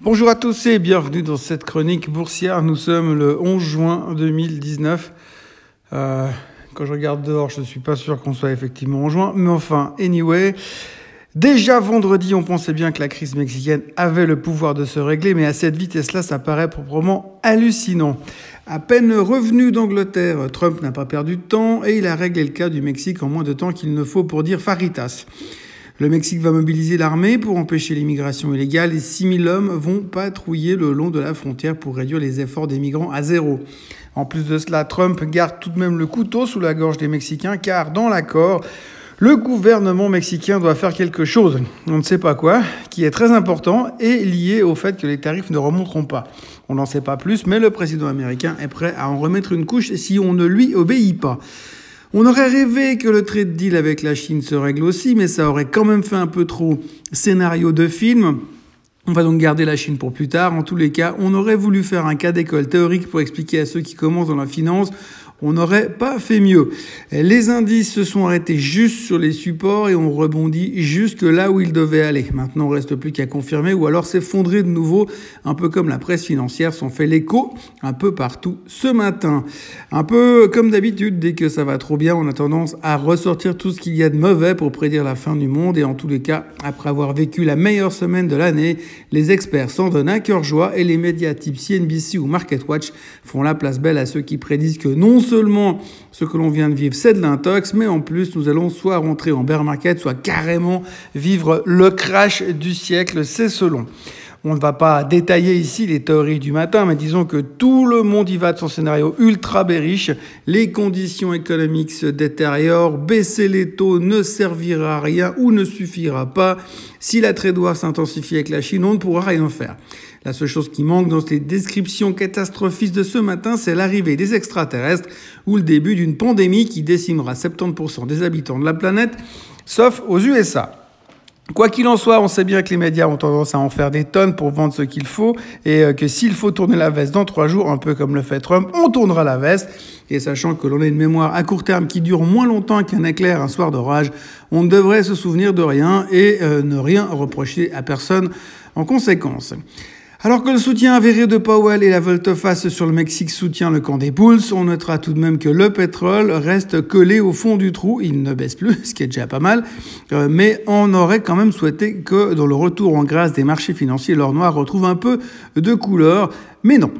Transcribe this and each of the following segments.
Bonjour à tous et bienvenue dans cette chronique boursière. Nous sommes le 11 juin 2019. Euh, quand je regarde dehors, je ne suis pas sûr qu'on soit effectivement en juin. Mais enfin, anyway. Déjà vendredi, on pensait bien que la crise mexicaine avait le pouvoir de se régler, mais à cette vitesse-là, ça paraît proprement hallucinant. À peine revenu d'Angleterre, Trump n'a pas perdu de temps et il a réglé le cas du Mexique en moins de temps qu'il ne faut pour dire faritas. Le Mexique va mobiliser l'armée pour empêcher l'immigration illégale et 6000 hommes vont patrouiller le long de la frontière pour réduire les efforts des migrants à zéro. En plus de cela, Trump garde tout de même le couteau sous la gorge des Mexicains car dans l'accord, le gouvernement mexicain doit faire quelque chose, on ne sait pas quoi, qui est très important et lié au fait que les tarifs ne remonteront pas. On n'en sait pas plus, mais le président américain est prêt à en remettre une couche si on ne lui obéit pas. On aurait rêvé que le trade deal avec la Chine se règle aussi, mais ça aurait quand même fait un peu trop scénario de film. On va donc garder la Chine pour plus tard. En tous les cas, on aurait voulu faire un cas d'école théorique pour expliquer à ceux qui commencent dans la finance on n'aurait pas fait mieux. Les indices se sont arrêtés juste sur les supports et on rebondit jusque là où ils devaient aller. Maintenant, il reste plus qu'à confirmer ou alors s'effondrer de nouveau, un peu comme la presse financière s'en fait l'écho un peu partout ce matin. Un peu comme d'habitude, dès que ça va trop bien, on a tendance à ressortir tout ce qu'il y a de mauvais pour prédire la fin du monde et en tous les cas, après avoir vécu la meilleure semaine de l'année, les experts s'en donnent un cœur joie et les médias type CNBC ou MarketWatch font la place belle à ceux qui prédisent que non seulement ce que l'on vient de vivre, c'est de l'intox, mais en plus, nous allons soit rentrer en bear market, soit carrément vivre le crash du siècle, c'est selon. On ne va pas détailler ici les théories du matin, mais disons que tout le monde y va de son scénario ultra bearish. Les conditions économiques se détériorent, baisser les taux ne servira à rien ou ne suffira pas. Si la trade s'intensifie avec la Chine, on ne pourra rien faire. La seule chose qui manque dans ces descriptions catastrophistes de ce matin, c'est l'arrivée des extraterrestres ou le début d'une pandémie qui décimera 70% des habitants de la planète, sauf aux USA. Quoi qu'il en soit, on sait bien que les médias ont tendance à en faire des tonnes pour vendre ce qu'il faut et euh, que s'il faut tourner la veste dans trois jours, un peu comme le fait Trump, on tournera la veste. Et sachant que l'on a une mémoire à court terme qui dure moins longtemps qu'un éclair un soir d'orage, on ne devrait se souvenir de rien et euh, ne rien reprocher à personne en conséquence. Alors que le soutien avéré de Powell et la volte-face sur le Mexique soutient le camp des Bulls, on notera tout de même que le pétrole reste collé au fond du trou. Il ne baisse plus, ce qui est déjà pas mal. Euh, mais on aurait quand même souhaité que dans le retour en grâce des marchés financiers, l'or noir retrouve un peu de couleur. Mais non.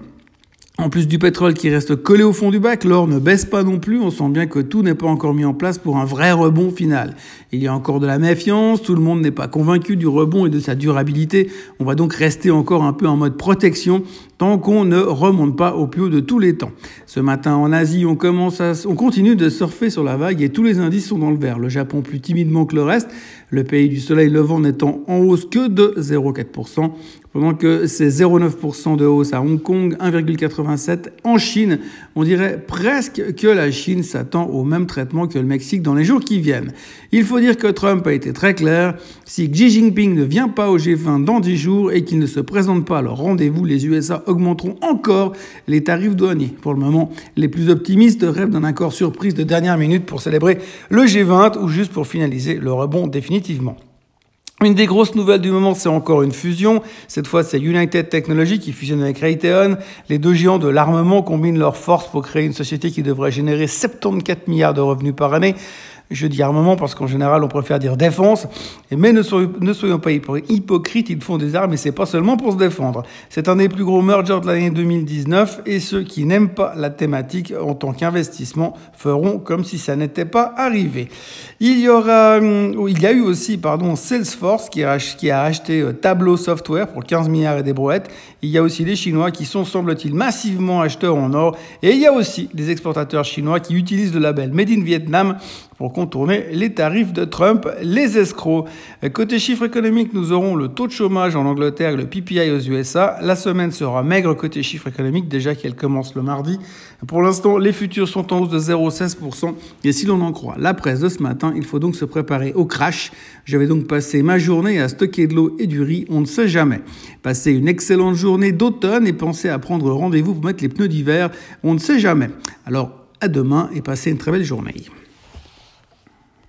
En plus du pétrole qui reste collé au fond du bac, l'or ne baisse pas non plus. On sent bien que tout n'est pas encore mis en place pour un vrai rebond final. Il y a encore de la méfiance, tout le monde n'est pas convaincu du rebond et de sa durabilité. On va donc rester encore un peu en mode protection tant qu'on ne remonte pas au plus haut de tous les temps. Ce matin en Asie, on, commence à, on continue de surfer sur la vague et tous les indices sont dans le vert. Le Japon plus timidement que le reste, le pays du soleil levant n'étant en hausse que de 0,4%, pendant que c'est 0,9% de hausse à Hong Kong, 1,87% en Chine. On dirait presque que la Chine s'attend au même traitement que le Mexique dans les jours qui viennent. Il faut dire que Trump a été très clair, si Xi Jinping ne vient pas au G20 dans 10 jours et qu'il ne se présente pas à leur rendez-vous, les USA augmenteront encore les tarifs douaniers. Pour le moment, les plus optimistes rêvent d'un accord surprise de dernière minute pour célébrer le G20 ou juste pour finaliser le rebond définitivement. Une des grosses nouvelles du moment, c'est encore une fusion. Cette fois, c'est United Technologies qui fusionne avec Raytheon. Les deux géants de l'armement combinent leurs forces pour créer une société qui devrait générer 74 milliards de revenus par année. Je dis armement parce qu'en général, on préfère dire défense. Mais ne soyons, pas hypocrites, ils font des armes et c'est pas seulement pour se défendre. C'est un des plus gros mergers de l'année 2019 et ceux qui n'aiment pas la thématique en tant qu'investissement feront comme si ça n'était pas arrivé. Il y y a eu aussi, pardon, Salesforce qui a, qui a acheté euh, Tableau Software pour 15 milliards et des brouettes. Il y a aussi les Chinois qui sont, semble-t-il, massivement acheteurs en or. Et il y a aussi des exportateurs chinois qui utilisent le label Made in Vietnam pour contourner les tarifs de Trump, les escrocs. Côté chiffres économiques, nous aurons le taux de chômage en Angleterre et le PPI aux USA. La semaine sera maigre côté chiffres économiques, déjà qu'elle commence le mardi. Pour l'instant, les futurs sont en hausse de 0,16%. Et si l'on en croit la presse de ce matin, il faut donc se préparer au crash. Je vais donc passer ma journée à stocker de l'eau et du riz, on ne sait jamais. Passer une excellente journée d'automne et penser à prendre rendez-vous pour mettre les pneus d'hiver, on ne sait jamais. Alors, à demain et passez une très belle journée.